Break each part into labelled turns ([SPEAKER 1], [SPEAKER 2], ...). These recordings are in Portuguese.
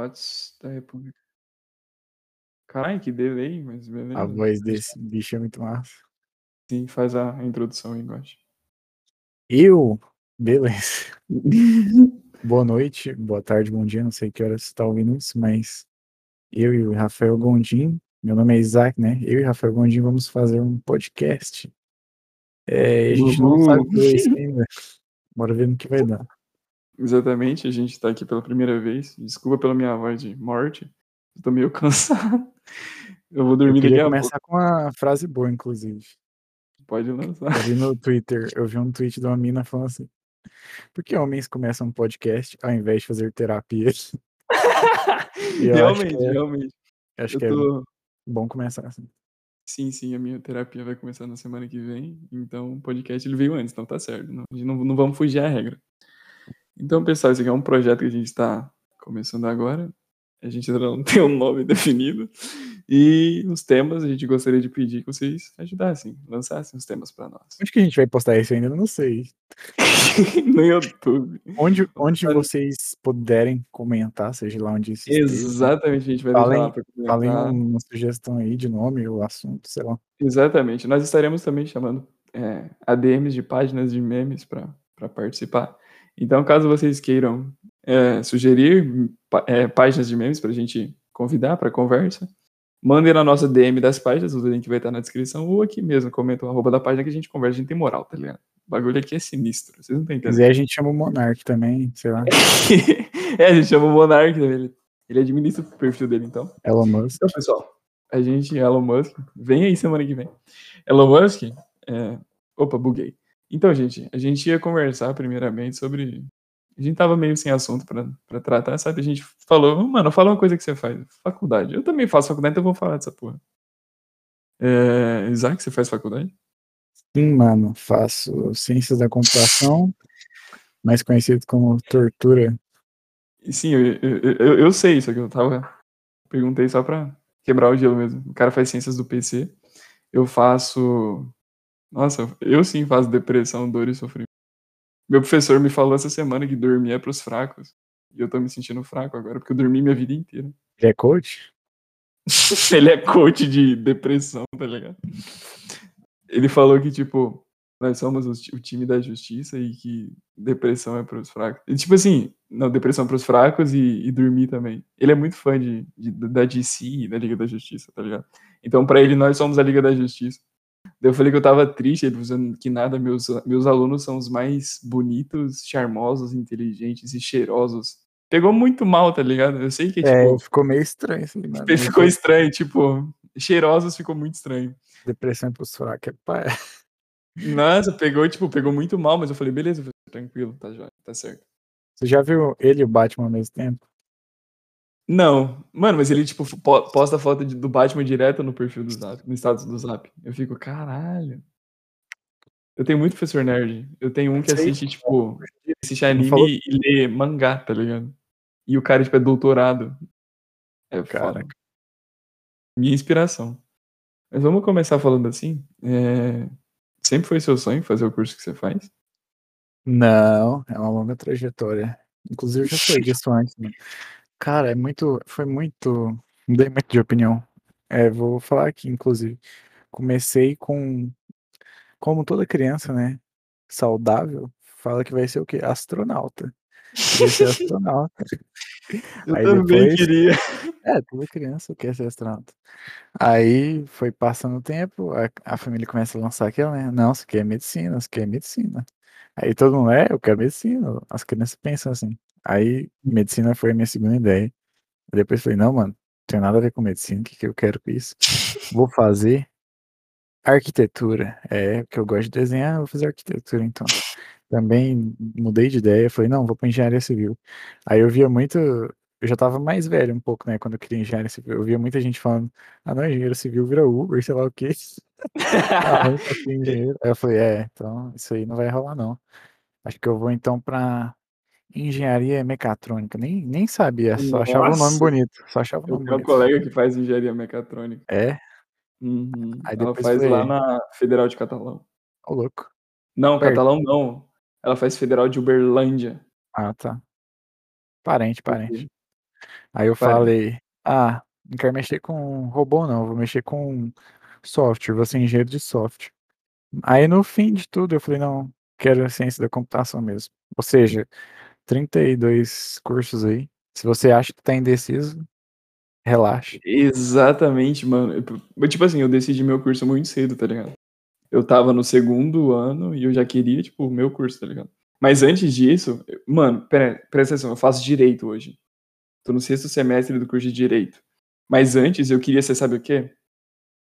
[SPEAKER 1] Votos da República. Caralho, que delay, mas beleza.
[SPEAKER 2] A voz desse bicho é muito massa.
[SPEAKER 1] Sim, faz a introdução aí, Gosto.
[SPEAKER 2] Eu? Beleza. Boa noite, boa tarde, bom dia, não sei que horas você tá ouvindo isso, mas eu e o Rafael Gondim, meu nome é Isaac, né? Eu e o Rafael Gondim vamos fazer um podcast. É, a gente não sabe o que é isso ainda. Bora ver no que vai dar.
[SPEAKER 1] Exatamente, a gente tá aqui pela primeira vez. Desculpa pela minha voz de morte. Tô meio cansado. Eu vou dormir
[SPEAKER 2] Eu
[SPEAKER 1] daqui
[SPEAKER 2] queria
[SPEAKER 1] a
[SPEAKER 2] começar com uma frase boa, inclusive.
[SPEAKER 1] pouco. Pode lançar.
[SPEAKER 2] Eu vi no Twitter, eu vi um tweet de uma mina falando assim: Por que homens começam um podcast ao invés de fazer terapia? Acho
[SPEAKER 1] realmente,
[SPEAKER 2] que é-
[SPEAKER 1] realmente.
[SPEAKER 2] Acho
[SPEAKER 1] Eu
[SPEAKER 2] que é
[SPEAKER 1] tô...
[SPEAKER 2] bom começar assim.
[SPEAKER 1] Sim, sim, a minha terapia vai começar na semana que vem. Então o podcast ele veio antes, então tá certo. Não, não, não vamos fugir à regra. Então, pessoal, esse aqui é um projeto que a gente está começando agora. A gente ainda não tem um nome definido. E os temas a gente gostaria de pedir que vocês ajudassem, lançassem os temas para nós.
[SPEAKER 2] Onde que a gente vai postar isso ainda? Eu não sei.
[SPEAKER 1] no YouTube.
[SPEAKER 2] Onde, onde vocês puderem comentar, seja lá onde isso.
[SPEAKER 1] Exatamente, a gente vai
[SPEAKER 2] Falem-
[SPEAKER 1] deixar lá
[SPEAKER 2] Falem uma sugestão aí de nome ou assunto, sei lá.
[SPEAKER 1] Exatamente. Nós estaremos também chamando é, ADMs de páginas de memes para participar. Então, caso vocês queiram é, sugerir é, páginas de memes para a gente convidar para conversa, mandem na nossa DM das páginas, o link vai estar na descrição, ou aqui mesmo, comenta o arroba da página que a gente conversa, a gente tem moral, tá ligado? O bagulho aqui é sinistro, vocês não estão entendendo.
[SPEAKER 2] quiser, a gente chama o Monark também, sei lá.
[SPEAKER 1] é, a gente chama o Monark, né? ele, ele administra o perfil dele, então.
[SPEAKER 2] Elon Musk.
[SPEAKER 1] Então, pessoal, a gente, Elon Musk, vem aí semana que vem. Elon Musk, é... opa, buguei. Então, gente, a gente ia conversar primeiramente sobre. A gente tava meio sem assunto pra, pra tratar, sabe? A gente falou, mano, fala uma coisa que você faz. Faculdade. Eu também faço faculdade, então eu vou falar dessa porra. É... Isaac, você faz faculdade?
[SPEAKER 2] Sim, mano. Faço Ciências da Computação, mais conhecido como Tortura.
[SPEAKER 1] Sim, eu, eu, eu, eu sei isso aqui, eu tava. Perguntei só pra quebrar o gelo mesmo. O cara faz ciências do PC. Eu faço. Nossa, eu sim faço depressão, dor e sofrimento. Meu professor me falou essa semana que dormir é pros fracos. E eu tô me sentindo fraco agora, porque eu dormi minha vida inteira.
[SPEAKER 2] Ele é coach?
[SPEAKER 1] Ele é coach de depressão, tá ligado? Ele falou que, tipo, nós somos o time da justiça e que depressão é pros fracos. E, tipo assim, não, depressão pros fracos e, e dormir também. Ele é muito fã de, de- da DC e da Liga da Justiça, tá ligado? Então, pra ele, nós somos a Liga da Justiça. Eu falei que eu tava triste, ele dizendo que nada, meus, meus alunos são os mais bonitos, charmosos, inteligentes e cheirosos. Pegou muito mal, tá ligado? Eu sei que,
[SPEAKER 2] É,
[SPEAKER 1] tipo,
[SPEAKER 2] ficou meio estranho assim, mano.
[SPEAKER 1] ficou estranho, tipo, cheirosos ficou muito estranho.
[SPEAKER 2] Depressão pros fracos. É pá.
[SPEAKER 1] Nossa, pegou, tipo, pegou muito mal, mas eu falei, beleza, tranquilo, tá jóia, tá certo.
[SPEAKER 2] Você já viu ele e o Batman ao mesmo tempo?
[SPEAKER 1] Não, mano, mas ele, tipo, po- posta foto de- do Batman direto no perfil do Zap, no status do Zap. Eu fico, caralho. Eu tenho muito professor nerd. Eu tenho um que assiste, tipo, assiste anime e lê mangá, tá ligado? E o cara, tipo, é doutorado. É.
[SPEAKER 2] Caraca.
[SPEAKER 1] Minha inspiração. Mas vamos começar falando assim. é, Sempre foi seu sonho fazer o curso que você faz?
[SPEAKER 2] Não, é uma longa trajetória. Inclusive, eu já falei disso antes, mano. Cara, é muito. Foi muito. Mudei muito de opinião. É, vou falar aqui, inclusive. Comecei com. Como toda criança, né? Saudável, fala que vai ser o quê? Astronauta. Queria ser astronauta.
[SPEAKER 1] Eu
[SPEAKER 2] Aí
[SPEAKER 1] também
[SPEAKER 2] depois-
[SPEAKER 1] queria.
[SPEAKER 2] É, toda criança quer ser astronauta. Aí foi passando o tempo, a, a família começa a lançar aquela, né? Não, você quer medicina, você quer medicina. Aí todo mundo, é, eu quero medicina. As crianças pensam assim. Aí medicina foi a minha segunda ideia. Depois falei, não, mano, não tem nada a ver com medicina, o que, que eu quero com isso? Vou fazer arquitetura. É, porque eu gosto de desenhar, vou fazer arquitetura então. Também mudei de ideia, falei, não, vou para engenharia civil. Aí eu via muito, eu já tava mais velho um pouco, né, quando eu queria engenharia civil. Eu via muita gente falando, ah, não, engenheiro civil vira Uber, sei lá o quê. Ah, eu engenheiro. Aí eu falei, é, então isso aí não vai rolar não. Acho que eu vou então pra engenharia mecatrônica. Nem, nem sabia, só achava o nome
[SPEAKER 1] Nossa.
[SPEAKER 2] bonito. Só achava o
[SPEAKER 1] Eu
[SPEAKER 2] nome
[SPEAKER 1] um
[SPEAKER 2] bonito.
[SPEAKER 1] colega que faz engenharia mecatrônica.
[SPEAKER 2] É,
[SPEAKER 1] Uhum.
[SPEAKER 2] Aí
[SPEAKER 1] Ela
[SPEAKER 2] depois
[SPEAKER 1] faz
[SPEAKER 2] foi-
[SPEAKER 1] lá na Federal de Catalão.
[SPEAKER 2] ô louco.
[SPEAKER 1] Não,
[SPEAKER 2] Perto.
[SPEAKER 1] Catalão não. Ela faz Federal de Uberlândia.
[SPEAKER 2] Ah, tá. Parente, parente. Aí eu falei, ah, não quero mexer com robô não, vou mexer com software, vou ser engenheiro de software. Aí no fim de tudo eu falei, não, quero ciência da computação mesmo. Ou seja, 32 cursos aí. Se você acha que tá indeciso, relaxa.
[SPEAKER 1] Exatamente, mano. Eu, tipo assim, eu decidi meu curso muito cedo, tá ligado? Eu tava no segundo ano e eu já queria, tipo, o meu curso, tá ligado? Mas antes disso, mano, pera, presta atenção, eu faço direito hoje. Tô no sexto semestre do curso de direito. Mas antes eu queria, você sabe o quê?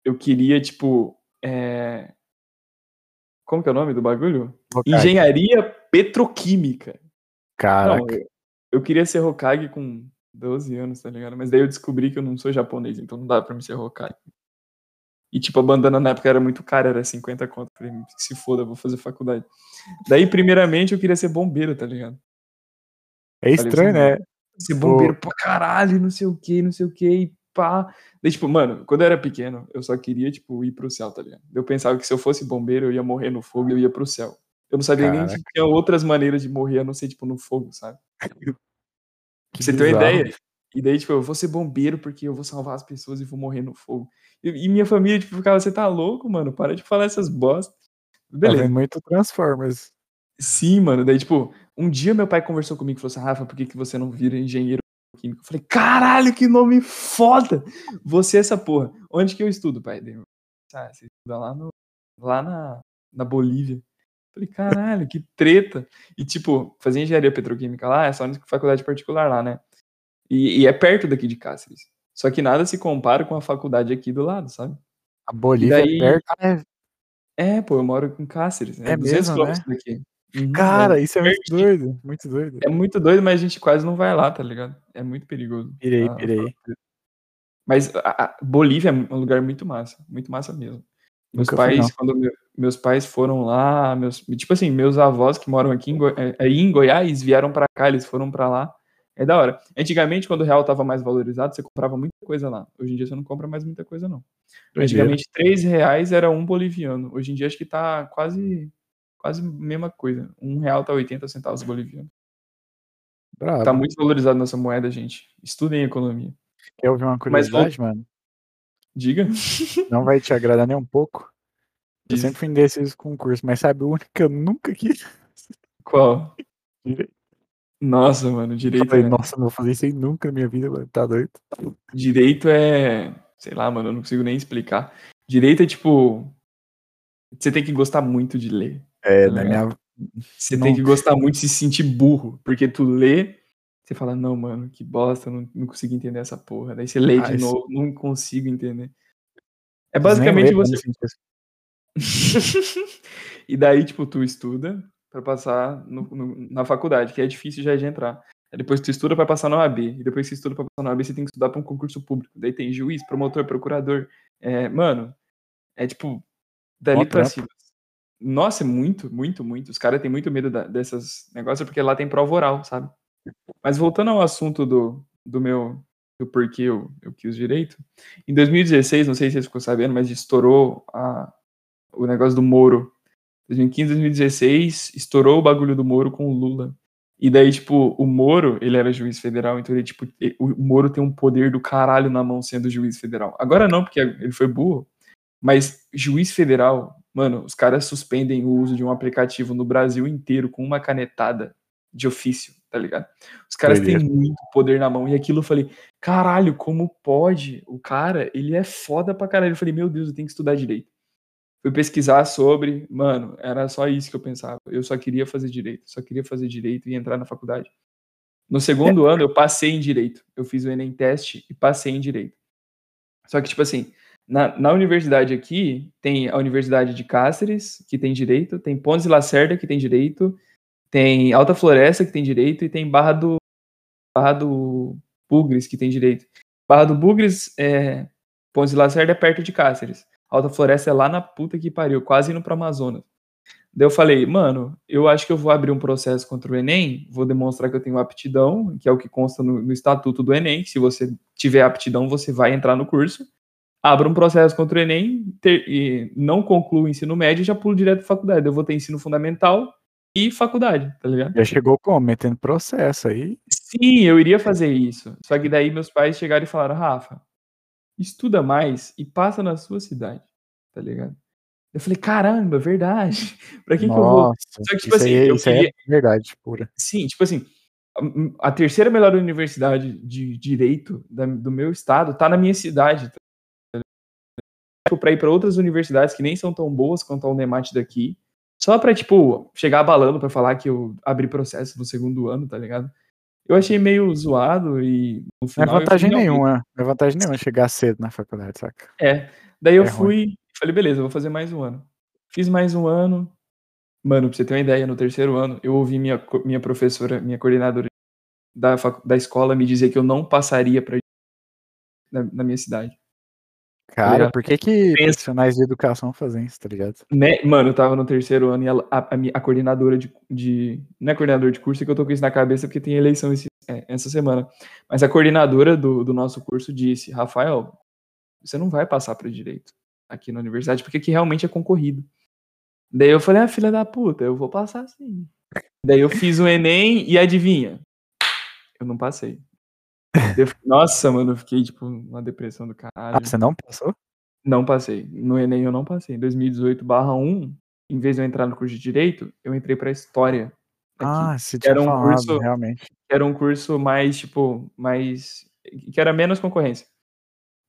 [SPEAKER 1] Eu queria, tipo, é... como que é o nome do bagulho?
[SPEAKER 2] Hokage.
[SPEAKER 1] Engenharia petroquímica.
[SPEAKER 2] Caraca.
[SPEAKER 1] Não, eu, eu queria ser Hokage com 12 anos, tá ligado? Mas daí eu descobri que eu não sou japonês, então não dá pra me ser Hokage. E, tipo, a bandana na época era muito cara, era 50 conto. Falei, se foda, vou fazer faculdade. Daí, primeiramente, eu queria ser bombeiro, tá ligado?
[SPEAKER 2] É estranho, né?
[SPEAKER 1] Ser bombeiro Pô. pra caralho, não sei o que, não sei o que, e pá. Daí, tipo, mano, quando eu era pequeno, eu só queria, tipo, ir pro céu, tá ligado? Eu pensava que se eu fosse bombeiro, eu ia morrer no fogo e eu ia pro céu. Eu não sabia Caraca. nem que tinha outras maneiras de morrer, a não ser, tipo, no fogo, sabe? Pra você ter uma ideia. E daí, tipo, eu vou ser bombeiro porque eu vou salvar as pessoas e vou morrer no fogo. E, e minha família, tipo, ficava, você tá louco, mano? Para de falar essas bostas.
[SPEAKER 2] Beleza. Tá muito Transformers.
[SPEAKER 1] Sim, mano. Daí, tipo, um dia meu pai conversou comigo e falou assim: Rafa, por que, que você não vira engenheiro químico? Eu falei, caralho, que nome foda! Você é essa porra. Onde que eu estudo, pai? Ah, você estuda lá, no, lá na, na Bolívia. Falei, caralho, que treta. E, tipo, fazer engenharia petroquímica lá é só na faculdade particular lá, né? E, e, é perto daqui de Cáceres. Só que nada se compara com a faculdade aqui do lado, sabe?
[SPEAKER 2] A Bolívia daí... é perto.
[SPEAKER 1] É... é, pô, eu moro em Cáceres.
[SPEAKER 2] É, é 200 quilômetros né? daqui. Uhum, Cara, é isso é muito doido. Muito doido.
[SPEAKER 1] É muito doido, mas a gente quase não vai lá, tá ligado? É muito perigoso.
[SPEAKER 2] Pirei, pirei.
[SPEAKER 1] Mas a, a Bolívia é um lugar muito massa. Muito massa mesmo. Meus Nunca pais, quando meu, meus pais foram lá, meus, tipo assim, meus avós que moram aqui em, Go, é, aí em Goiás vieram para cá, eles foram para lá. É da hora. Antigamente, quando o real tava mais valorizado, você comprava muita coisa lá. Hoje em dia você não compra mais muita coisa, não. Antigamente, três reais era um boliviano. Hoje em dia acho que tá quase quase a mesma coisa. Um real tá 80 centavos boliviano. Bravo. Tá muito valorizado nossa moeda, gente. Estudem economia.
[SPEAKER 2] Quer ouvir uma curiosidade, Mas, mano?
[SPEAKER 1] Diga.
[SPEAKER 2] Não vai te agradar nem um pouco. Eu Diz. sempre fui indeciso com curso, mas sabe o único que eu nunca quis?
[SPEAKER 1] Qual? Direito. Nossa, mano, direito. Eu
[SPEAKER 2] falei, é... Nossa, não vou fazer isso aí nunca na minha vida, mano. Tá doido.
[SPEAKER 1] Direito é. Sei lá, mano, eu não consigo nem explicar. Direito é tipo. Você tem que gostar muito de ler.
[SPEAKER 2] É, na minha.
[SPEAKER 1] Você não... tem que gostar muito de se sentir burro. Porque tu lê, você fala, não, mano, que bosta, não, não consigo entender essa porra. Daí você lê ah, de isso... novo, não consigo entender. É basicamente você. e daí, tipo, tu estuda, para passar no, no, na faculdade, que é difícil já de entrar. Aí depois tu estuda para passar na OAB, e depois que estuda para passar na OAB, você tem que estudar para um concurso público. Daí tem juiz, promotor, procurador. É, mano, é tipo, dali para cima. Nossa, é muito, muito, muito. Os caras têm muito medo da, dessas negócios porque lá tem prova oral, sabe? Mas voltando ao assunto do, do meu do porquê eu, eu quis direito, em 2016, não sei se vocês ficou sabendo, mas estourou a, o negócio do Moro 2015, 2016, estourou o bagulho do Moro com o Lula. E daí, tipo, o Moro, ele era juiz federal, então ele, tipo, o Moro tem um poder do caralho na mão sendo juiz federal. Agora não, porque ele foi burro, mas juiz federal, mano, os caras suspendem o uso de um aplicativo no Brasil inteiro com uma canetada de ofício, tá ligado? Os caras têm muito poder na mão. E aquilo eu falei, caralho, como pode? O cara, ele é foda pra caralho. Eu falei, meu Deus, eu tenho que estudar direito fui pesquisar sobre, mano, era só isso que eu pensava. Eu só queria fazer direito, só queria fazer direito e entrar na faculdade. No segundo ano eu passei em direito. Eu fiz o ENEM teste e passei em direito. Só que tipo assim, na, na universidade aqui tem a Universidade de Cáceres, que tem direito, tem Pontes e Lacerda, que tem direito, tem Alta Floresta, que tem direito, e tem Barra do Barra do Bugres, que tem direito. Barra do Bugres, é, Pontes e Lacerda é perto de Cáceres. Alta Floresta é lá na puta que pariu, quase indo pro Amazonas. Daí eu falei, mano, eu acho que eu vou abrir um processo contra o Enem, vou demonstrar que eu tenho aptidão, que é o que consta no, no estatuto do Enem, que se você tiver aptidão, você vai entrar no curso. Abra um processo contra o Enem, ter, e não concluo o ensino médio e já pulo direto pra faculdade. Eu vou ter ensino fundamental e faculdade, tá ligado?
[SPEAKER 2] Já chegou como? Metendo processo aí?
[SPEAKER 1] Sim, eu iria fazer isso. Só que daí meus pais chegaram e falaram: "Rafa, estuda mais e passa na sua cidade", tá ligado? Eu falei: "Caramba, verdade. Pra que que eu vou"
[SPEAKER 2] Nossa,
[SPEAKER 1] só que tipo assim,
[SPEAKER 2] aí é
[SPEAKER 1] eu
[SPEAKER 2] é
[SPEAKER 1] queria
[SPEAKER 2] verdade pura.
[SPEAKER 1] Sim, tipo assim, a a terceira melhor universidade de direito da do meu estado tá na minha cidade, tá pra ir pra outras universidades que nem são tão boas quanto a Unemat daqui, só pra, tipo, chegar abalando pra falar que eu abri processo no segundo ano, tá ligado? Eu achei meio zoado e no
[SPEAKER 2] Não é
[SPEAKER 1] final
[SPEAKER 2] vantagem
[SPEAKER 1] "Não, be"
[SPEAKER 2] nenhuma, não é vantagem nenhuma chegar cedo na faculdade, saca?
[SPEAKER 1] É, daí eu
[SPEAKER 2] É ruim.
[SPEAKER 1] fui e falei: "Beleza, vou fazer mais 1 ano". Fiz mais 1 ano, mano, pra você ter uma ideia, no terceiro ano eu ouvi minha minha professora, minha coordenadora da da escola me dizer que eu não passaria pra na na minha cidade. Tá
[SPEAKER 2] Cara,
[SPEAKER 1] ligado?
[SPEAKER 2] por que que
[SPEAKER 1] Pensa
[SPEAKER 2] profissionais de educação fazem isso, tá ligado?
[SPEAKER 1] Né, mano, eu estava no terceiro ano e ela a a minha a coordenadora de de não é coordenadora de curso, é que eu tô com isso na cabeça, porque tem eleição esse eh, essa semana. Mas a coordenadora do do nosso curso disse: "Rafael, você não vai passar pra direito aqui na universidade, porque aqui realmente é concorrido". Daí eu falei: "Ah, filha da puta, eu vou passar sim". Daí eu fiz o Enem e adivinha? Eu não passei. Eu nossa, mano, eu fiquei, tipo, numa depressão do
[SPEAKER 2] Ah,
[SPEAKER 1] caralho.
[SPEAKER 2] você não passou?
[SPEAKER 1] Não passei. No Enem eu não passei. Em 2018/1, em vez de eu entrar no curso de direito, eu entrei pra história aqui.
[SPEAKER 2] Ah, você
[SPEAKER 1] Que
[SPEAKER 2] tinha
[SPEAKER 1] era um
[SPEAKER 2] falado,
[SPEAKER 1] curso
[SPEAKER 2] realmente.
[SPEAKER 1] era um curso mais, tipo, mais que era menos concorrência.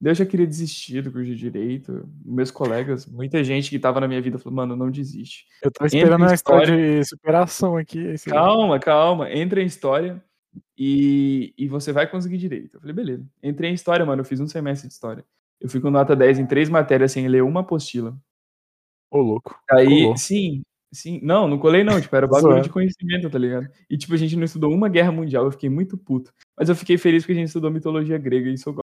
[SPEAKER 1] Eu já queria desistir do curso de direito, meus colegas, muita gente que estava na minha vida falou: "Mano, não desiste.
[SPEAKER 2] Eu
[SPEAKER 1] Entra
[SPEAKER 2] esperando uma história
[SPEAKER 1] história"
[SPEAKER 2] de superação aqui,
[SPEAKER 1] "Calma, calma, entra em história e e você vai conseguir direito". Eu falei: "Beleza". Entrei em história, mano, eu fiz 1 semestre de história. Eu fui com nota 10 em 3 matérias sem ler uma apostila.
[SPEAKER 2] Ô louco,
[SPEAKER 1] Aí
[SPEAKER 2] colou.
[SPEAKER 1] sim, sim. Não, não colei não, tipo, era bagulho de conhecimento, tá ligado? E, tipo, a gente não estudou uma guerra mundial, eu fiquei muito puto. Mas eu fiquei feliz porque a gente estudou mitologia grega e isso eu gosto.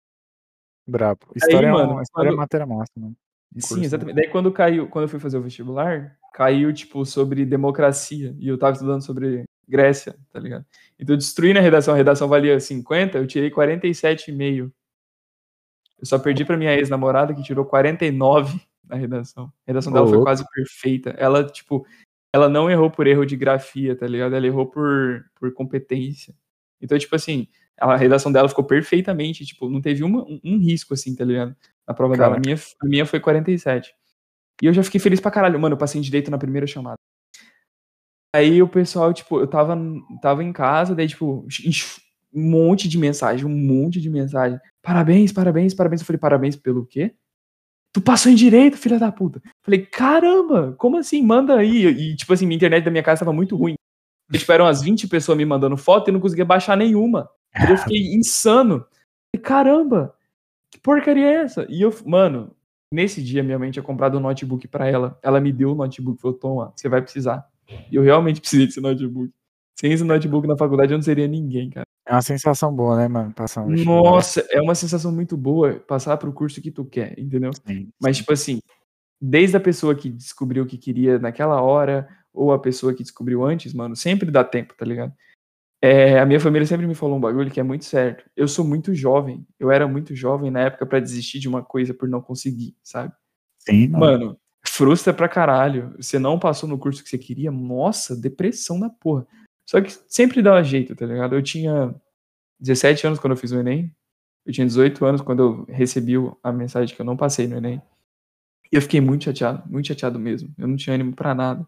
[SPEAKER 2] Brabo.
[SPEAKER 1] Aí,
[SPEAKER 2] História é
[SPEAKER 1] mano,
[SPEAKER 2] um história é
[SPEAKER 1] quando
[SPEAKER 2] matéria massa, mano. Um
[SPEAKER 1] Sim,
[SPEAKER 2] curso
[SPEAKER 1] exatamente. Daí quando caiu quando eu fui fazer o vestibular, caiu, tipo, sobre democracia, e eu estava estudando sobre Grécia, tá ligado? Então eu destruí na redação, a redação valia 50, eu tirei 47,5. Eu só perdi pra minha ex-namorada que tirou 49 na redação. A redação
[SPEAKER 2] Ô
[SPEAKER 1] dela foi quase perfeita. Ela, tipo, ela não errou por erro de grafia, tá ligado? Ela errou por por competência. Então, tipo assim, a redação dela ficou perfeitamente, tipo, não teve uma um um risco, assim, tá ligado? Na prova dela. A minha a minha foi 47. E eu já fiquei feliz pra caralho. Mano, eu passei em direito na primeira chamada. Aí o pessoal, tipo, eu estava estava em casa, daí, tipo, um monte de mensagem, um monte de mensagem: "Parabéns, parabéns, parabéns". Eu falei: "Parabéns pelo quê?". "Tu passou em direito, filha da puta". Falei: "Caramba, como assim? Manda aí". E, tipo assim, minha internet da minha casa estava muito ruim. E, tipo, eram umas 20 pessoas me mandando foto e eu não conseguia baixar nenhuma. Daí eu fiquei insano. Falei: "Caramba, que porcaria é essa?". E eu mano, nesse dia minha mãe tinha comprado um notebook pra ela. Ela me deu o notebook, falou: "Toma, você vai precisar". E eu realmente precisei desse notebook. Sem esse notebook na faculdade eu não seria ninguém, cara.
[SPEAKER 2] É uma sensação boa, né, mano, passar vestibular.
[SPEAKER 1] Nossa, é uma sensação muito boa passar para o curso que tu quer, entendeu?
[SPEAKER 2] Sim,
[SPEAKER 1] Mas,
[SPEAKER 2] sim.
[SPEAKER 1] tipo assim, desde a pessoa que descobriu o que queria naquela hora, ou a pessoa que descobriu antes, mano, sempre dá tempo, tá ligado? Eh, a minha família sempre me falou um bagulho que é muito certo. Eu sou muito jovem, eu era muito jovem na época pra desistir de uma coisa por não conseguir, sabe?
[SPEAKER 2] Sim, mano.
[SPEAKER 1] Mano, frustra pra caralho. Você não passou no curso que você queria, nossa, depressão da porra. Só que sempre dava jeito, tá ligado? Eu tinha 17 anos quando eu fiz o Enem, eu tinha 18 anos quando eu recebi a mensagem que eu não passei no Enem. E eu fiquei muito chateado, muito chateado mesmo. Eu não tinha ânimo pra nada.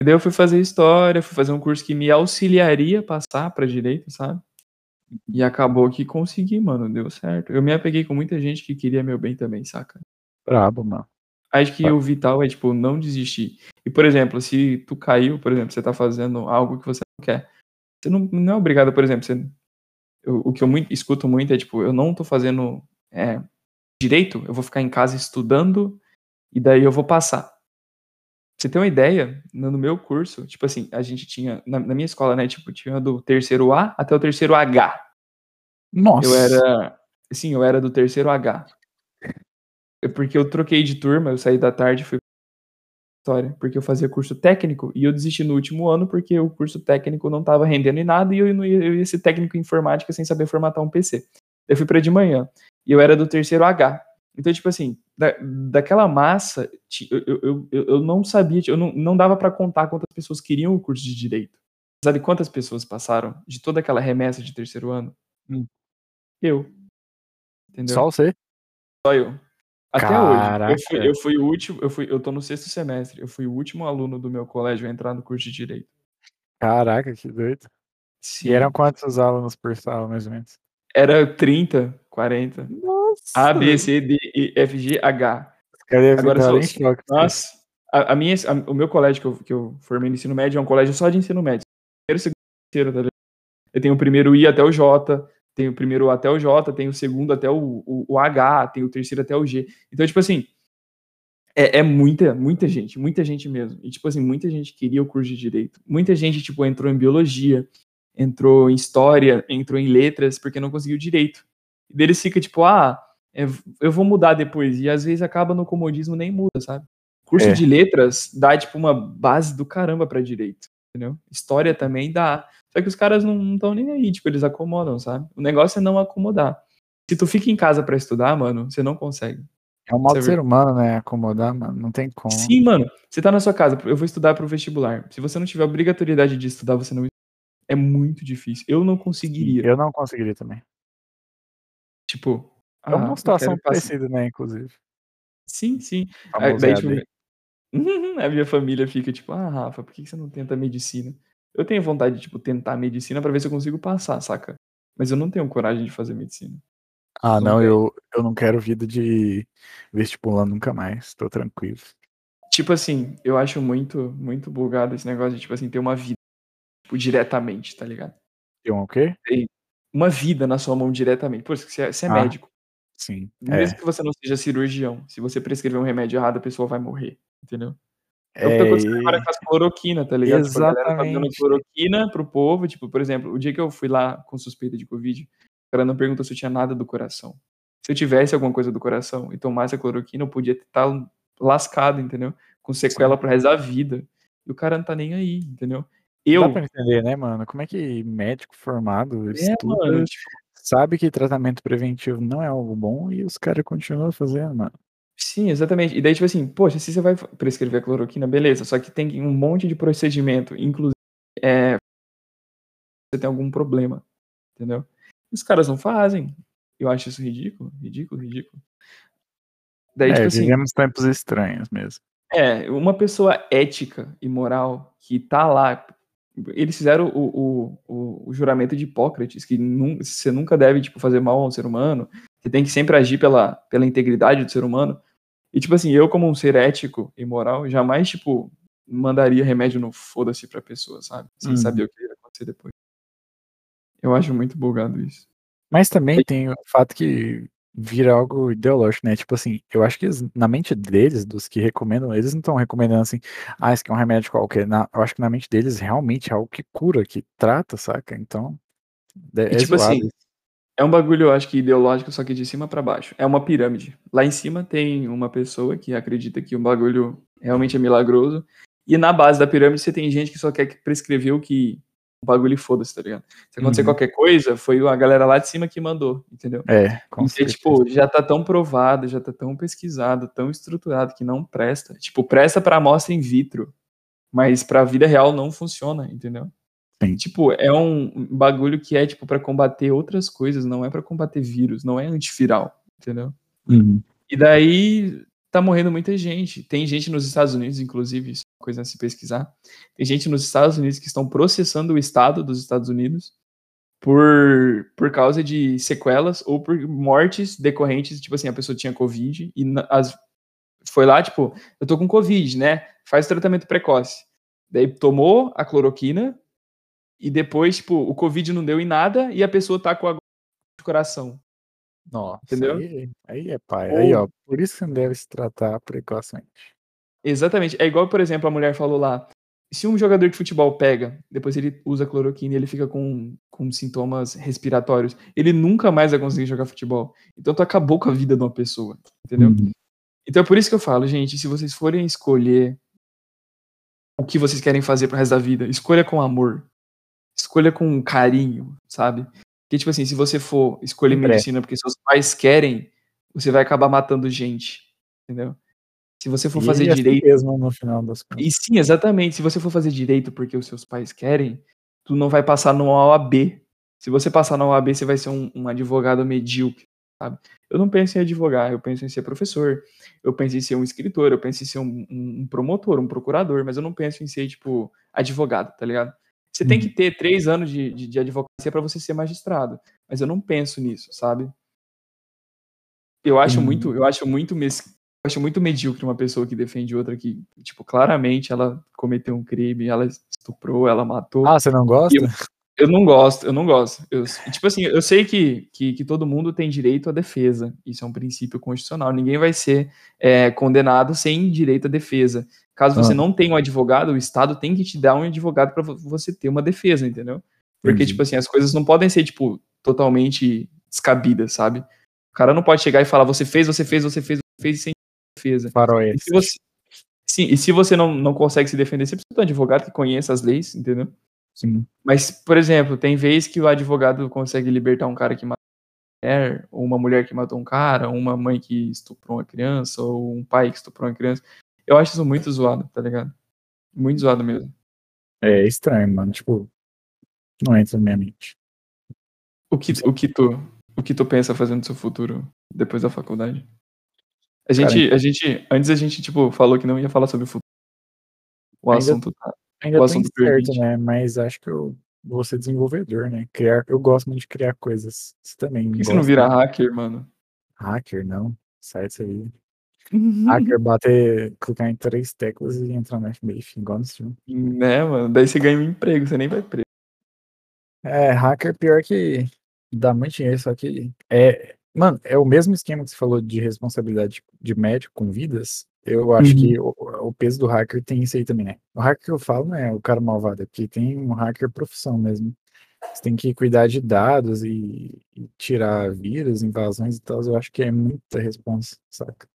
[SPEAKER 1] E daí eu fui fazer história, fui fazer um curso que me auxiliaria a passar pra direito, sabe? E acabou que consegui, mano, deu certo. Eu me apeguei com muita gente que queria meu bem também, saca?
[SPEAKER 2] Brabo, mano.
[SPEAKER 1] Acho que o vital é, tipo, não desistir. E, por exemplo, se tu caiu, por exemplo, você tá fazendo algo que você não quer, você não não é obrigado, por exemplo, você o o que eu mui escuto muito é, tipo: "Eu não tô fazendo, eh, direito, eu vou ficar em casa estudando, e daí eu vou passar". Você ter uma ideia, no meu curso, tipo assim, a gente tinha na na minha escola, né, tipo, tinha do terceiro A até o terceiro H. Eu
[SPEAKER 2] Nossa!
[SPEAKER 1] era sim, eu era do terceiro H. Porque eu troquei de turma, eu saí da tarde e fui história, porque eu fazia curso técnico e eu desisti no último ano, porque o curso técnico não estava rendendo em nada e eu não ia eu ia ser técnico em informática sem saber formatar um PC. Eu fui pra de manhã, e eu era do terceiro H. Então, tipo assim, da daquela massa, eu eu eu eu não sabia, eu não não dava pra contar quantas pessoas queriam o curso de direito. Sabe quantas pessoas passaram de toda aquela remessa de terceiro ano?
[SPEAKER 2] Hum.
[SPEAKER 1] Eu. Entendeu?
[SPEAKER 2] Só você?
[SPEAKER 1] Só eu. Até hoje. Eu
[SPEAKER 2] Caraca.
[SPEAKER 1] fui, eu fui o último, eu, fui, eu tô no sexto semestre. Eu fui o último aluno do meu colégio a entrar no curso de Direito.
[SPEAKER 2] Caraca, que doido.
[SPEAKER 1] Sim.
[SPEAKER 2] E eram quantos alunos por sala, mais ou menos?
[SPEAKER 1] Era 30, 40.
[SPEAKER 2] Nossa!
[SPEAKER 1] A, B, C, D, E, F, G, H. Agora só-
[SPEAKER 2] choque?
[SPEAKER 1] Nossa, a, a minha, a- o meu colégio que eu, que eu formei no ensino médio é um colégio só de ensino médio. Primeiro, segundo, terceiro, tá ligado? Eu tenho o primeiro I até o J, tenho o primeiro A até o J, tenho o segundo até o, o, o H, tenho o terceiro até o G. Então, tipo assim, é, é muita, muita gente, muita gente mesmo. E, tipo assim, muita gente queria o curso de Direito. Muita gente, tipo, entrou em Biologia, entrou em História, entrou em Letras, porque não conseguiu Direito. E deles fica, tipo, ah, é, eu vou mudar depois. E às vezes acaba no comodismo nem muda, sabe? Curso
[SPEAKER 2] É.
[SPEAKER 1] de letras dá, tipo, uma base do caramba pra direito, entendeu? História também dá. Só que os caras não estão nem aí, tipo, eles acomodam, sabe? O negócio é não acomodar. Se tu fica em casa pra estudar, mano, você não consegue.
[SPEAKER 2] É um modo ser humano, né? Acomodar, mano. Não tem como.
[SPEAKER 1] Sim, mano. Você tá na sua casa, eu vou estudar pro vestibular. Se você não tiver obrigatoriedade de estudar, você não é muito difícil. Eu não conseguiria.
[SPEAKER 2] Eu não conseguiria também.
[SPEAKER 1] Tipo,
[SPEAKER 2] É uma
[SPEAKER 1] ah,
[SPEAKER 2] situação parecida, né? Inclusive.
[SPEAKER 1] Sim, sim. Aí, daí,
[SPEAKER 2] EAD.
[SPEAKER 1] a minha família fica tipo, ah, Rafa, por que que você não tenta medicina? Eu tenho vontade de, tipo, tentar medicina pra ver se eu consigo passar, saca? Mas eu não tenho coragem de fazer medicina.
[SPEAKER 2] Ah,
[SPEAKER 1] Não
[SPEAKER 2] não,
[SPEAKER 1] tem.
[SPEAKER 2] eu, eu não quero vida de vestibulando nunca mais. Tô tranquilo.
[SPEAKER 1] Tipo assim, eu acho muito, muito bugado esse negócio de, tipo assim, ter uma vida, tipo, diretamente, tá ligado?
[SPEAKER 2] Tem um o quê?
[SPEAKER 1] Uma vida na sua mão diretamente. Pô, você é, você é
[SPEAKER 2] Ah,
[SPEAKER 1] médico.
[SPEAKER 2] Sim.
[SPEAKER 1] Mesmo
[SPEAKER 2] É.
[SPEAKER 1] que você não seja cirurgião, se você prescrever um remédio errado, a pessoa vai morrer, entendeu? É o que
[SPEAKER 2] É,
[SPEAKER 1] tá acontecendo agora com as cloroquina, tá ligado? Tipo, a galera tá dando
[SPEAKER 2] Exatamente.
[SPEAKER 1] cloroquina pro povo, tipo, por exemplo, o dia que eu fui lá com suspeita de Covid, o cara não perguntou se eu tinha nada do coração. Se eu tivesse alguma coisa do coração e tomasse a cloroquina, eu podia estar lascado, entendeu? Com sequela pro resto da vida. E o cara não tá nem aí, entendeu? Eu,
[SPEAKER 2] Dá pra entender, né, mano? Como é que médico formado
[SPEAKER 1] é,
[SPEAKER 2] estuda,
[SPEAKER 1] mano, tipo,
[SPEAKER 2] sabe que tratamento preventivo não é algo bom e os caras continuam fazendo, mano.
[SPEAKER 1] Sim, exatamente. E daí, tipo assim, poxa, se você vai prescrever a cloroquina, beleza, só que tem um monte de procedimento, inclusive, é, você tem algum problema, entendeu? Os caras não fazem. Eu acho isso ridículo, ridículo, ridículo. Daí,
[SPEAKER 2] é,
[SPEAKER 1] tipo assim,
[SPEAKER 2] vivemos tempos estranhos mesmo.
[SPEAKER 1] é, uma pessoa ética e moral que tá lá. Eles fizeram o, o, o, o juramento de Hipócrates, que você nunca deve tipo, fazer mal a um ser humano, você tem que sempre agir pela, pela integridade do ser humano. E, tipo assim, eu, como um ser ético e moral, jamais, tipo, mandaria remédio no foda-se pra pessoa, sabe? Sem
[SPEAKER 2] Uhum.
[SPEAKER 1] saber o que ia acontecer depois. Eu acho muito bugado isso.
[SPEAKER 2] Mas também tem o fato que vira algo ideológico, né? Tipo assim, eu acho que eles- na mente deles, dos que recomendam, eles não estão recomendando assim, ah, isso aqui é um remédio qualquer. Na- eu acho que na mente deles realmente é algo que cura, que trata, saca? Então, é,
[SPEAKER 1] E,
[SPEAKER 2] é
[SPEAKER 1] tipo
[SPEAKER 2] zoado
[SPEAKER 1] assim. É um bagulho, eu acho que ideológico, só que de cima pra baixo. É uma pirâmide. Lá em cima tem uma pessoa que acredita que o bagulho realmente é milagroso. E na base da pirâmide você tem gente que só quer que prescrever o que o bagulho foda-se, tá ligado? Se acontecer
[SPEAKER 2] Uhum.
[SPEAKER 1] qualquer coisa, foi a galera lá de cima que mandou, entendeu?
[SPEAKER 2] É, com
[SPEAKER 1] Então,
[SPEAKER 2] certeza.
[SPEAKER 1] tipo, já tá tão provado, já tá tão pesquisado, tão estruturado que não presta. Tipo, presta pra amostra in vitro, mas pra vida real não funciona, entendeu?
[SPEAKER 2] Sim.
[SPEAKER 1] Tipo, é um bagulho que é tipo para combater outras coisas, não é pra combater vírus, não é antiviral, entendeu?
[SPEAKER 2] Uhum.
[SPEAKER 1] E daí tá morrendo muita gente. Tem gente nos Estados Unidos, inclusive, isso é uma coisa a se pesquisar. Tem gente nos Estados Unidos que estão processando o Estado dos Estados Unidos por, por causa de sequelas ou por mortes decorrentes, tipo assim, a pessoa tinha Covid e as, foi lá, tipo, eu tô com Covid, né? Faz tratamento precoce. Daí tomou a cloroquina e depois, tipo, o Covid não deu em nada e a pessoa tá com a de coração.
[SPEAKER 2] Nossa,
[SPEAKER 1] Entendeu?
[SPEAKER 2] Aí, aí é pai. Aí, ó, por isso que não deve se tratar precocemente.
[SPEAKER 1] Exatamente. É igual, por exemplo, a mulher falou lá. Se um jogador de futebol pega, depois ele usa cloroquina e ele fica com, com sintomas respiratórios, ele nunca mais vai conseguir jogar futebol. Então tu acabou com a vida de uma pessoa, entendeu?
[SPEAKER 2] Uhum.
[SPEAKER 1] Então é por isso que eu falo, gente, se vocês forem escolher o que vocês querem fazer pro resto da vida, escolha com amor. Escolha com carinho, sabe? Porque, tipo assim, se você for escolher medicina porque seus pais querem, você vai acabar matando gente, entendeu? Se você for
[SPEAKER 2] E
[SPEAKER 1] fazer
[SPEAKER 2] assim
[SPEAKER 1] direito
[SPEAKER 2] mesmo no final das contas.
[SPEAKER 1] e sim, exatamente. Se você for fazer direito porque os seus pais querem, tu não vai passar no OAB. Se você passar na OAB, você vai ser um, um advogado medíocre, sabe? Eu não penso em advogar, eu penso em ser professor, eu penso em ser um escritor, eu penso em ser um, um, um promotor, um procurador, mas eu não penso em ser, tipo, advogado, tá ligado? Você tem que ter três anos de, de, de advocacia para você ser magistrado, mas eu não penso nisso, sabe? Eu acho muito, eu acho muito mes... eu acho muito medíocre uma pessoa que defende outra que, tipo, claramente ela cometeu um crime, ela estuprou, ela matou.
[SPEAKER 2] Ah, você não gosta?
[SPEAKER 1] Eu, eu não gosto, eu não gosto. Eu, tipo assim, eu sei que, que, que, todo mundo tem direito à defesa. Isso é um princípio constitucional. Ninguém vai ser é, condenado sem direito à defesa. Caso você
[SPEAKER 2] Ah.
[SPEAKER 1] não tenha um advogado, o Estado tem que te dar um advogado para você ter uma defesa, entendeu? Porque,
[SPEAKER 2] Entendi.
[SPEAKER 1] tipo assim, as coisas não podem ser, tipo, totalmente descabidas, sabe? O cara não pode chegar e falar, você fez, você fez, você fez, você fez, sem defesa. E
[SPEAKER 2] Faroeste.
[SPEAKER 1] se você, sim, e se você não, não consegue se defender, você precisa de um advogado que conheça as leis, entendeu?
[SPEAKER 2] Sim.
[SPEAKER 1] Mas, por exemplo, tem vez que o advogado consegue libertar um cara que matou uma mulher, ou uma mulher que matou um cara, ou uma mãe que estuprou uma criança, ou um pai que estuprou uma criança. Eu acho isso muito zoado, tá ligado? Muito zoado mesmo.
[SPEAKER 2] É estranho, mano. Tipo, não entra na minha mente.
[SPEAKER 1] O que, o que tu, o que tu pensa fazer no seu futuro depois da faculdade? A gente, a gente, antes a gente, tipo, falou que não ia falar sobre o futuro. O
[SPEAKER 2] Ainda-
[SPEAKER 1] assunto tá.
[SPEAKER 2] Ainda
[SPEAKER 1] O assunto
[SPEAKER 2] né? Mas acho que eu vou ser desenvolvedor, né? Criar, eu gosto muito de criar coisas. Você também
[SPEAKER 1] Por que você não vira
[SPEAKER 2] né?
[SPEAKER 1] hacker, mano?
[SPEAKER 2] Hacker, não. Sai disso aí. Hacker bater, clicar em três teclas e entrar no FBI, igual no stream.
[SPEAKER 1] né, mano? Daí você ganha um emprego, você nem vai preso.
[SPEAKER 2] É, hacker pior que dá muito dinheiro, só que é, mano, é o mesmo esquema que você falou de responsabilidade de médico com vidas. Eu acho
[SPEAKER 1] Uhum.
[SPEAKER 2] que o, o peso do hacker tem isso aí também, né? O hacker que eu falo não é o cara malvado, é porque tem um hacker profissão mesmo. Você tem que cuidar de dados e, e tirar vírus, invasões e tal. Eu acho que é muita responsa, saca?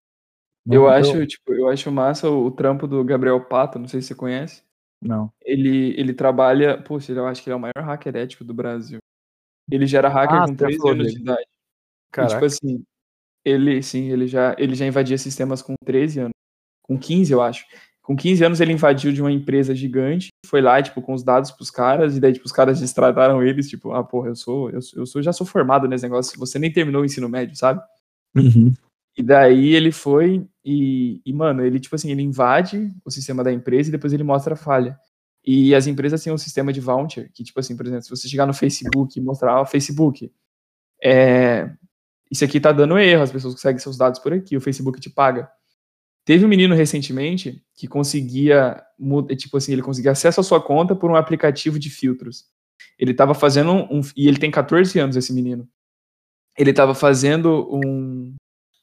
[SPEAKER 1] Eu acho, tipo, eu acho massa o, o trampo do Gabriel Pato, não sei se você conhece.
[SPEAKER 2] Não.
[SPEAKER 1] Ele, ele trabalha, poxa, eu acho que ele é o maior hacker ético do Brasil. Ele já era hacker
[SPEAKER 2] Ah,
[SPEAKER 1] com
[SPEAKER 2] você já
[SPEAKER 1] 13
[SPEAKER 2] falou
[SPEAKER 1] anos
[SPEAKER 2] dele.
[SPEAKER 1] de idade. E,
[SPEAKER 2] Caraca.
[SPEAKER 1] tipo assim, ele, sim, ele já, ele já invadia sistemas com 13 anos. Com 15, eu acho. Com 15 anos ele invadiu de uma empresa gigante, foi lá, tipo, com os dados pros caras, e daí, tipo, os caras destrataram eles, tipo, ah, porra, eu sou, eu sou, eu sou, já sou formado nesse negócio, você nem terminou o ensino médio, sabe?
[SPEAKER 2] Uhum.
[SPEAKER 1] E daí ele foi e, e, mano, ele, tipo assim, ele invade o sistema da empresa e depois ele mostra a falha. E as empresas têm um sistema de voucher, que, tipo assim, por exemplo, se você chegar no Facebook e mostrar, ó, Facebook, é, isso aqui tá dando erro, as pessoas conseguem seus dados por aqui, o Facebook te paga. Teve um menino recentemente que conseguia, tipo assim, ele conseguia acesso à sua conta por um aplicativo de filtros. Ele tava fazendo um, e ele tem 14 anos, esse menino. Ele tava fazendo um,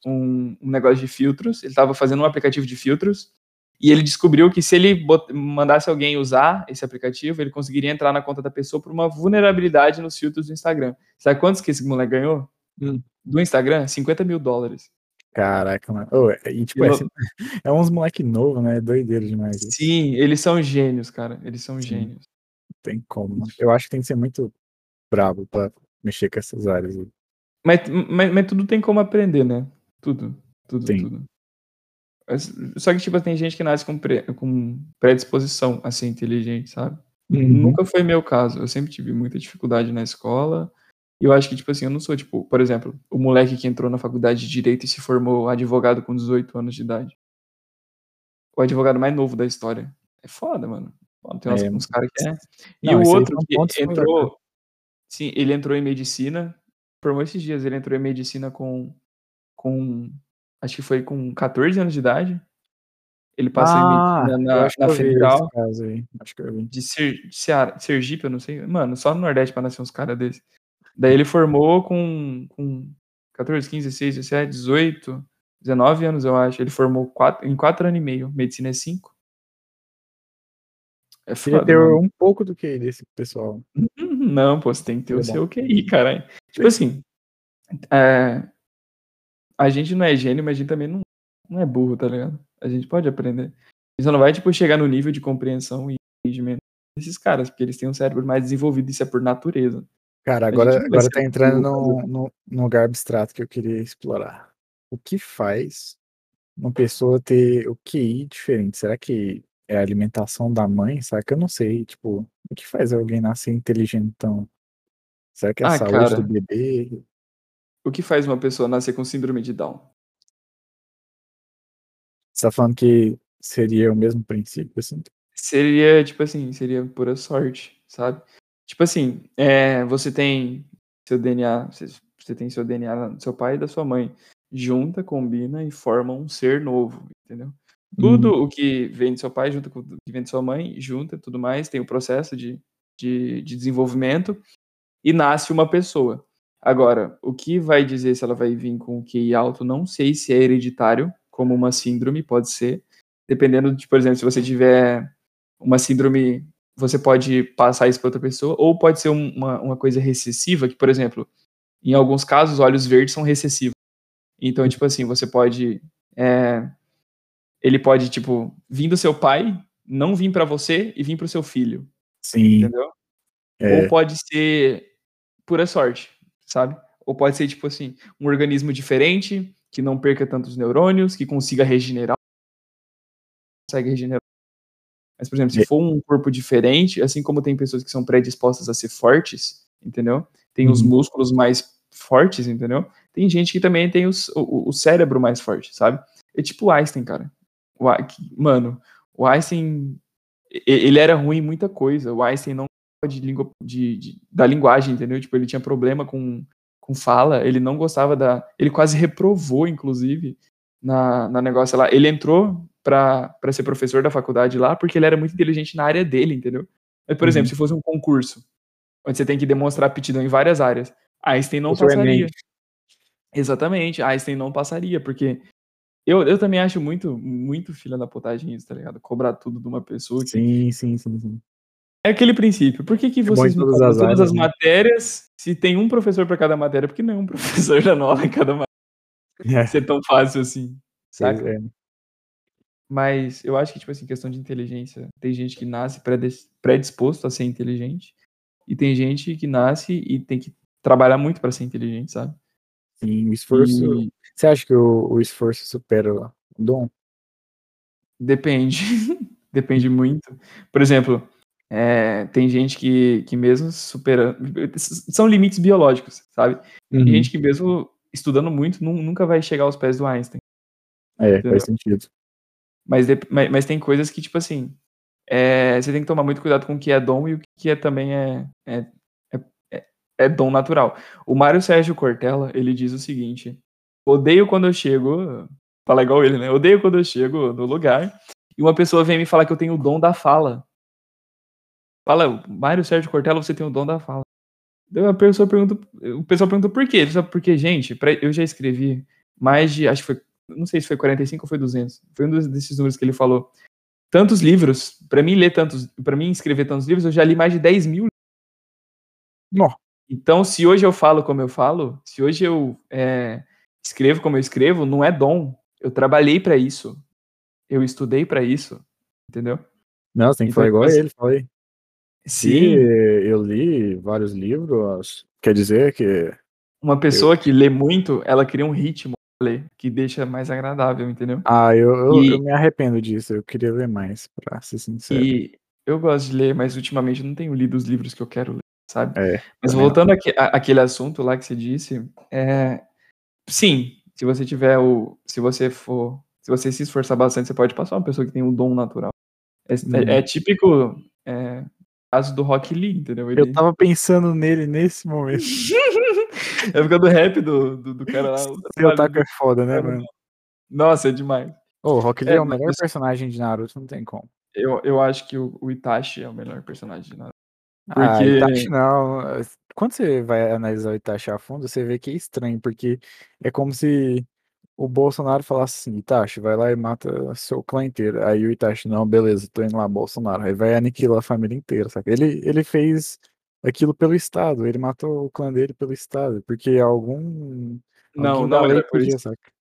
[SPEAKER 1] um, um negócio de filtros, ele estava fazendo um aplicativo de filtros, e ele descobriu que se ele bot- mandasse alguém usar esse aplicativo, ele conseguiria entrar na conta da pessoa por uma vulnerabilidade nos filtros do Instagram. Sabe quantos que esse moleque ganhou?
[SPEAKER 2] Hum.
[SPEAKER 1] Do Instagram? 50 mil dólares.
[SPEAKER 2] Caraca, mano. Ô, e, tipo, é,
[SPEAKER 1] Eu-
[SPEAKER 2] sempre- é uns moleque novo, né? Doideiro demais. isso.
[SPEAKER 1] Sim, eles são gênios, cara. Eles são
[SPEAKER 2] Sim.
[SPEAKER 1] gênios.
[SPEAKER 2] Não tem como. mano. Eu acho que tem que ser muito brabo pra mexer com essas áreas. aí.
[SPEAKER 1] Mas, mas, mas tudo tem como aprender, né? Tudo. Tudo,
[SPEAKER 2] Tem.
[SPEAKER 1] tudo. Só que, tipo, tem gente que nasce com, pre- com predisposição a ser inteligente, sabe?
[SPEAKER 2] Uhum.
[SPEAKER 1] Nunca foi meu caso. Eu sempre tive muita dificuldade na escola. E eu acho que, tipo assim, eu não sou, tipo, por exemplo, o moleque que entrou na faculdade de Direito e se formou advogado com 18 anos de idade. O advogado mais novo da história. É foda, mano. Tem uns,
[SPEAKER 2] É.
[SPEAKER 1] uns caras que é. E
[SPEAKER 2] Não,
[SPEAKER 1] o outro que entrou. Sim, ele entrou em medicina. Formou esses dias. Ele entrou em medicina com. Com acho que foi com 14 anos de idade. Ele passou
[SPEAKER 2] Ah,
[SPEAKER 1] em medicina
[SPEAKER 2] eu
[SPEAKER 1] na, na
[SPEAKER 2] vi
[SPEAKER 1] federal de, Ser, de Ceará, Sergipe, eu não sei. Mano, só no Nordeste pra nascer uns caras desses. Daí ele formou com, com 14, 15, 16, 17, 18, 19 anos, eu acho. Ele formou quatro, em 4 anos e meio. Medicina é 5. É foda,
[SPEAKER 2] ter um pouco do que desse pessoal.
[SPEAKER 1] Não, pô, você tem que ter o
[SPEAKER 2] Seria
[SPEAKER 1] seu QI, caralho. Tipo assim, é, a gente não é gênio, mas a gente também não, não é burro, tá ligado? A gente pode aprender. Você não vai, tipo, chegar no nível de compreensão e entendimento desses caras, porque eles têm um cérebro mais desenvolvido, isso é por natureza.
[SPEAKER 2] Cara,
[SPEAKER 1] A
[SPEAKER 2] agora,
[SPEAKER 1] gente
[SPEAKER 2] agora tá entrando num, num, num lugar abstrato que eu queria explorar. O que faz uma pessoa ter o QI diferente? Será que é a alimentação da mãe, saca? Eu não sei, tipo, o que faz alguém nascer inteligentão? Será que é a
[SPEAKER 1] Ah,
[SPEAKER 2] saúde
[SPEAKER 1] cara.
[SPEAKER 2] do bebê?
[SPEAKER 1] O que faz uma pessoa nascer com síndrome de Down?
[SPEAKER 2] Você tá falando que seria o mesmo princípio, assim?
[SPEAKER 1] Seria, tipo assim, seria pura sorte, sabe? Tipo assim, é, você tem seu DNA, você, você tem seu DNA do seu pai e da sua mãe. Junta, combina e forma um ser novo, entendeu? Tudo
[SPEAKER 2] Hum,
[SPEAKER 1] o que vem do seu pai, junta com o que vem de sua mãe, junta tudo mais, tem o processo de, de, de desenvolvimento e nasce uma pessoa. Agora, o que vai dizer se ela vai vir com o QI alto, não sei se é hereditário, como uma síndrome, pode ser. Dependendo de, por exemplo, se você tiver uma síndrome, você pode passar isso para outra pessoa, ou pode ser um- uma, uma coisa recessiva, que, por exemplo, em alguns casos, olhos verdes são recessivos. Então, tipo assim, você pode. é, ele pode, tipo, vir do seu pai, não vir para você e vir para o seu filho,
[SPEAKER 2] sim,
[SPEAKER 1] entendeu? Ou
[SPEAKER 2] é,
[SPEAKER 1] pode ser pura sorte, sabe? Ou pode ser, tipo assim, um organismo diferente, que não perca tantos neurônios, que consiga regenerar, consegue regenerar. Mas, por exemplo, se
[SPEAKER 2] É.
[SPEAKER 1] for um corpo diferente, assim como tem pessoas que são predispostas a ser fortes, entendeu? Tem os
[SPEAKER 2] Uhum.
[SPEAKER 1] músculos mais fortes, entendeu? Tem gente que também tem os- o, o cérebro mais forte, sabe? É tipo o Einstein, cara. O mano, o Einstein, ele era ruim em muita coisa. O Einstein não de língua, de, de- da linguagem, entendeu? Tipo, ele tinha problema com, com fala, ele não gostava da... Ele quase reprovou, inclusive, na, na negócio lá. Ele entrou pra, pra ser professor da faculdade lá porque ele era muito inteligente na área dele, entendeu? Mas, por
[SPEAKER 2] Uhum.
[SPEAKER 1] exemplo, se fosse um concurso, onde você tem que demonstrar aptidão em várias áreas, Einstein não
[SPEAKER 2] o
[SPEAKER 1] passaria. Exatamente, Einstein não passaria, porque eu, eu também acho muito, muito filha da potagem isso, tá ligado? Cobrar tudo de uma pessoa que.
[SPEAKER 2] Sim, sim, sim, sim.
[SPEAKER 1] É aquele princípio. Por que, que
[SPEAKER 2] É
[SPEAKER 1] vocês me
[SPEAKER 2] todas as
[SPEAKER 1] todas as
[SPEAKER 2] né?
[SPEAKER 1] matérias se tem um professor para cada matéria? Por que não é um professor da nova em cada matéria?
[SPEAKER 2] É,
[SPEAKER 1] Ser tão fácil assim, saca?
[SPEAKER 2] é.
[SPEAKER 1] Mas eu acho que, tipo assim, questão de inteligência, tem gente que nasce predisposto a ser inteligente, e tem gente que nasce e tem que trabalhar muito para ser inteligente, sabe?
[SPEAKER 2] Sim, o esforço.
[SPEAKER 1] E
[SPEAKER 2] Você acha que o, o esforço supera o dom?
[SPEAKER 1] depende. depende muito. Por exemplo, é, tem gente que, que mesmo superando. São limites biológicos, sabe? Tem
[SPEAKER 2] Uhum.
[SPEAKER 1] gente que mesmo estudando muito nu- nunca vai chegar aos pés do Einstein.
[SPEAKER 2] É,
[SPEAKER 1] entendeu?
[SPEAKER 2] faz sentido.
[SPEAKER 1] Mas, mas, mas tem coisas que, tipo assim, é, você tem que tomar muito cuidado com o que é dom e o que é também é, é, é, é- é dom natural. O Mário Sérgio Cortella, ele diz o seguinte: odeio quando eu chego. Fala igual ele, né? Odeio quando eu chego no lugar e uma pessoa vem me falar que eu tenho o dom da fala. Fala, Mário Sérgio Cortella, você tem o dom da fala. Daí a pessoa pergunta, o pessoal pergunta por quê? Ele fala, Porque, gente, pra- eu já escrevi mais de, acho que foi, não sei se foi 45 ou foi 200. Foi um desses números que ele falou. Tantos livros, pra mim ler tantos, para mim escrever tantos livros, eu já li mais de 10 mil.
[SPEAKER 2] Nó.
[SPEAKER 1] Então, se hoje eu falo como eu falo, se hoje eu é, escrevo como eu escrevo, não é dom. Eu trabalhei pra isso. Eu estudei pra isso. Entendeu?
[SPEAKER 2] Não, você tem que
[SPEAKER 1] Então,
[SPEAKER 2] falar igual a
[SPEAKER 1] assim,
[SPEAKER 2] ele, falei.
[SPEAKER 1] Sim,
[SPEAKER 2] eu li vários livros, quer dizer que.
[SPEAKER 1] uma pessoa que lê muito, ela cria um ritmo ler, que deixa mais agradável, entendeu?
[SPEAKER 2] Ah, eu, eu,
[SPEAKER 1] E-
[SPEAKER 2] eu me arrependo disso. Eu queria ler mais, pra ser sincero.
[SPEAKER 1] E eu gosto de ler, mas ultimamente eu não tenho lido os livros que eu quero ler, sabe?
[SPEAKER 2] É,
[SPEAKER 1] Mas voltando àque- àquele assunto lá que você disse, é, sim, se você tiver o, se você for, se você se esforçar bastante, você pode passar uma pessoa que tem um dom natural. É, é-
[SPEAKER 2] Uhum.
[SPEAKER 1] é típico é, caso do Rock Lee, entendeu?
[SPEAKER 2] Eu
[SPEAKER 1] Ele
[SPEAKER 2] tava pensando nele nesse momento.
[SPEAKER 1] é por causa do rap do, do, do cara lá. o
[SPEAKER 2] Seu Taco é foda, né, mano?
[SPEAKER 1] Nossa, é demais.
[SPEAKER 2] Ô, o Rock Lee
[SPEAKER 1] É,
[SPEAKER 2] é, o
[SPEAKER 1] mas
[SPEAKER 2] melhor
[SPEAKER 1] isso-
[SPEAKER 2] personagem de Naruto, não tem como.
[SPEAKER 1] Eu, eu acho que o, o Itachi é o melhor personagem de Naruto.
[SPEAKER 2] Ah,
[SPEAKER 1] Porque-
[SPEAKER 2] Itachi não. Quando você vai analisar o Itachi a fundo, você vê que é estranho, porque é como se o Bolsonaro falasse assim, Itachi, vai lá e mata seu clã inteiro. Aí o Itachi, não, beleza, tô indo lá, Bolsonaro. Aí vai aniquilar a família inteira, saca? Ele, ele fez aquilo pelo Estado, ele matou o clã dele pelo Estado, porque algum.
[SPEAKER 1] Não, não era por
[SPEAKER 2] pedia,
[SPEAKER 1] isso.
[SPEAKER 2] saca?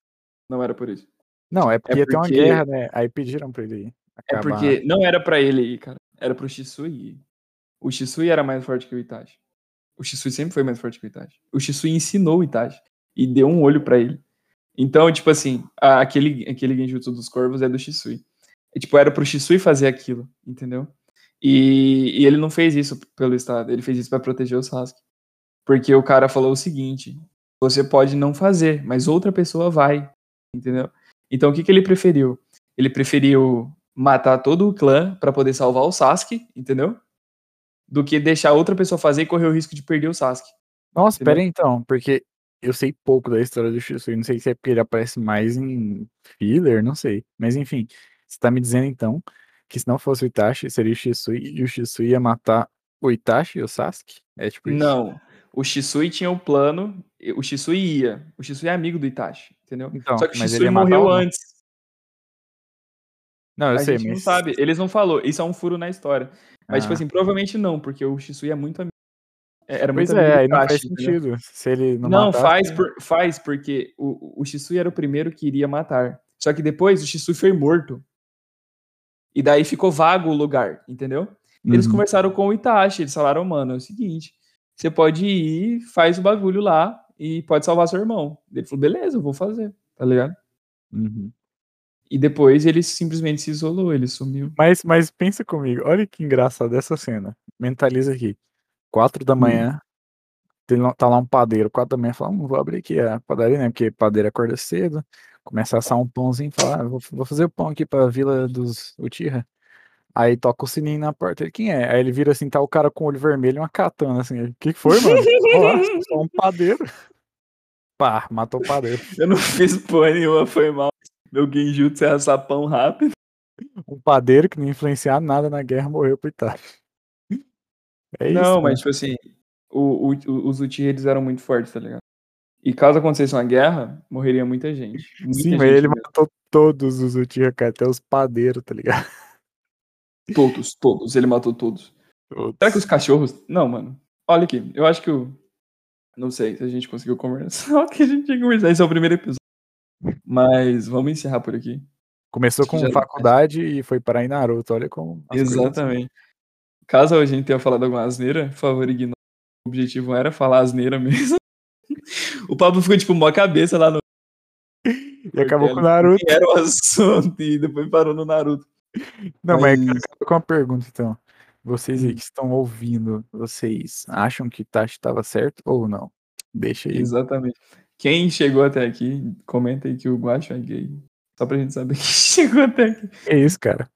[SPEAKER 1] Não era por isso.
[SPEAKER 2] Não, é porque ia ter uma
[SPEAKER 1] porque-
[SPEAKER 2] guerra, né? Aí pediram pra ele
[SPEAKER 1] É
[SPEAKER 2] acabar.
[SPEAKER 1] porque não era pra ele ir, cara. Era pro Shisui ir. O Shisui era mais forte que o Itachi. O Shisui sempre foi mais forte que o Itachi. O Shisui ensinou o Itachi e deu um olho pra ele. Então, tipo assim, a- aquele, aquele genjutsu dos corvos é do Shisui. E, tipo, era pro Shisui fazer aquilo, entendeu? E, e ele não fez isso pelo Estado, ele fez isso para proteger o Sasuke. Porque o cara falou o seguinte: você pode não fazer, mas outra pessoa vai, entendeu? Então o que, que ele preferiu? Ele preferiu matar todo o clã para poder salvar o Sasuke, entendeu? Do que deixar outra pessoa fazer e correr o risco de perder o Sasuke.
[SPEAKER 2] Nossa, entendeu? pera aí então, porque eu sei pouco da história do Shisui, não sei se é porque ele aparece mais em filler, não sei. Mas enfim, você tá me dizendo então que se não fosse o Itachi, seria o Shisui e o Shisui ia matar o Itachi e o Sasuke? É tipo
[SPEAKER 1] isso? Não. O Shisui tinha o um plano, o Shisui ia. O Shisui é amigo do Itachi, entendeu?
[SPEAKER 2] Então,
[SPEAKER 1] Só que
[SPEAKER 2] o
[SPEAKER 1] Shisui morreu antes.
[SPEAKER 2] Não, eu
[SPEAKER 1] a
[SPEAKER 2] sei,
[SPEAKER 1] gente
[SPEAKER 2] mas...
[SPEAKER 1] não sabe. Eles não falou. Isso é um furo na história. Mas, tipo ah. tipo assim, provavelmente não, porque o Shisui é muito amigo. É, era
[SPEAKER 2] pois
[SPEAKER 1] muito
[SPEAKER 2] é, não faz sentido.
[SPEAKER 1] Entendeu?
[SPEAKER 2] Se ele não
[SPEAKER 1] Não,
[SPEAKER 2] matasse,
[SPEAKER 1] faz, por, faz, porque o, o Shisui era o primeiro que iria matar. Só que depois o Shisui foi morto. E daí ficou vago o lugar, entendeu? Eles
[SPEAKER 2] Uhum.
[SPEAKER 1] conversaram com o Itachi, eles falaram, mano, é o seguinte, você pode ir, faz o bagulho lá e pode salvar seu irmão. Ele falou, beleza, eu vou fazer, tá ligado?
[SPEAKER 2] Uhum.
[SPEAKER 1] E depois ele simplesmente se isolou, ele sumiu.
[SPEAKER 2] Mas, mas pensa comigo, olha que engraçado essa cena. Mentaliza aqui. Quatro da
[SPEAKER 1] Hum.
[SPEAKER 2] manhã, lá- tá lá um padeiro, quatro da manhã, fala, hum, vou abrir aqui a padaria, né? Porque padeiro acorda cedo, começa a assar um pãozinho, fala, ah, vou, vou fazer o pão aqui pra Vila dos Uchiha. Aí toca o sininho na porta, ele, quem é? Aí ele vira assim, tá o cara com o olho vermelho e uma katana, assim, o que que foi, mano? Olá, sou um padeiro. Pá, matou o padeiro.
[SPEAKER 1] Eu não fiz porra nenhuma, foi mal. Meu genjutsu é assar pão rápido.
[SPEAKER 2] Um padeiro que não influenciar nada na guerra morreu pro Itachi. É isso,
[SPEAKER 1] não,
[SPEAKER 2] né?
[SPEAKER 1] mas tipo assim, o, o- os Uchiha eles eram muito fortes, tá ligado? E caso acontecesse uma guerra, morreria muita gente. Muita
[SPEAKER 2] Sim,
[SPEAKER 1] gente
[SPEAKER 2] mas ele
[SPEAKER 1] mesmo.
[SPEAKER 2] matou todos os Uchiha, cara, até os padeiros, tá ligado?
[SPEAKER 1] Todos, todos. Ele matou todos. Será que os cachorros. Não, mano. Olha aqui. Eu acho que o. Não sei se a gente conseguiu conversar o que a gente tinha que conversar. Esse é o primeiro episódio. Mas vamos encerrar por aqui.
[SPEAKER 2] Começou com faculdade e foi parar em Naruto, olha como as coisas-
[SPEAKER 1] Exatamente. Caso a gente tenha falado alguma asneira, por favor, ignore. O objetivo era falar asneira mesmo. O Pablo ficou tipo uma cabeça lá no.
[SPEAKER 2] E acabou com o Naruto.
[SPEAKER 1] Era o assunto e depois parou no Naruto.
[SPEAKER 2] Não, mas
[SPEAKER 1] Mas-
[SPEAKER 2] quero com uma pergunta, então. Vocês aí
[SPEAKER 1] Hum.
[SPEAKER 2] que estão ouvindo, vocês acham que Tachi estava certo ou não? Deixa aí.
[SPEAKER 1] Exatamente. Quem chegou até aqui, comenta aí que o Guacho é gay. Só pra gente saber quem chegou até aqui.
[SPEAKER 2] É isso, cara.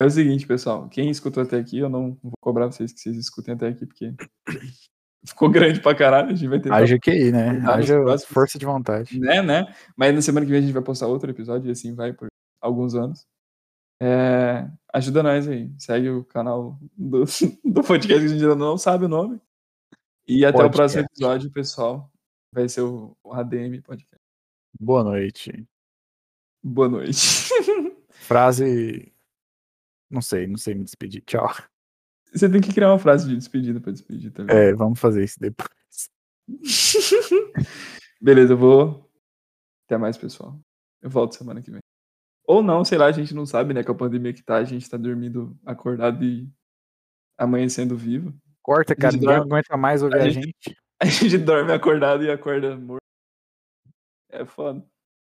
[SPEAKER 1] É o seguinte, pessoal. Quem escutou até aqui, eu não vou cobrar vocês que vocês escutem até aqui, porque ficou grande pra caralho. A gente vai tentar.
[SPEAKER 2] Haja QI, né? Haja força de vontade.
[SPEAKER 1] Né, né? Mas na semana que vem a gente vai postar outro episódio e assim vai por alguns anos. É, ajuda nós aí. Segue o canal do, do podcast que a gente ainda não sabe o nome. E até o
[SPEAKER 2] Podcast.
[SPEAKER 1] próximo episódio, pessoal. Vai ser o, o ADM Podcast.
[SPEAKER 2] Boa noite.
[SPEAKER 1] Boa noite.
[SPEAKER 2] Frase. Não sei, não sei me despedir. Tchau.
[SPEAKER 1] Você tem que criar uma frase de despedida pra despedir, tá ligado?
[SPEAKER 2] É, vamos fazer isso depois.
[SPEAKER 1] Beleza, eu vou. Até mais, pessoal. Eu volto semana que vem. Ou não, sei lá, a gente não sabe, né? Com a pandemia que tá, a gente tá dormindo acordado e amanhecendo vivo.
[SPEAKER 2] Corta, cara. Ninguém
[SPEAKER 1] dorme-
[SPEAKER 2] aguenta mais ouvir
[SPEAKER 1] a
[SPEAKER 2] a
[SPEAKER 1] gente-
[SPEAKER 2] gente.
[SPEAKER 1] A gente dorme acordado e acorda morto. É foda.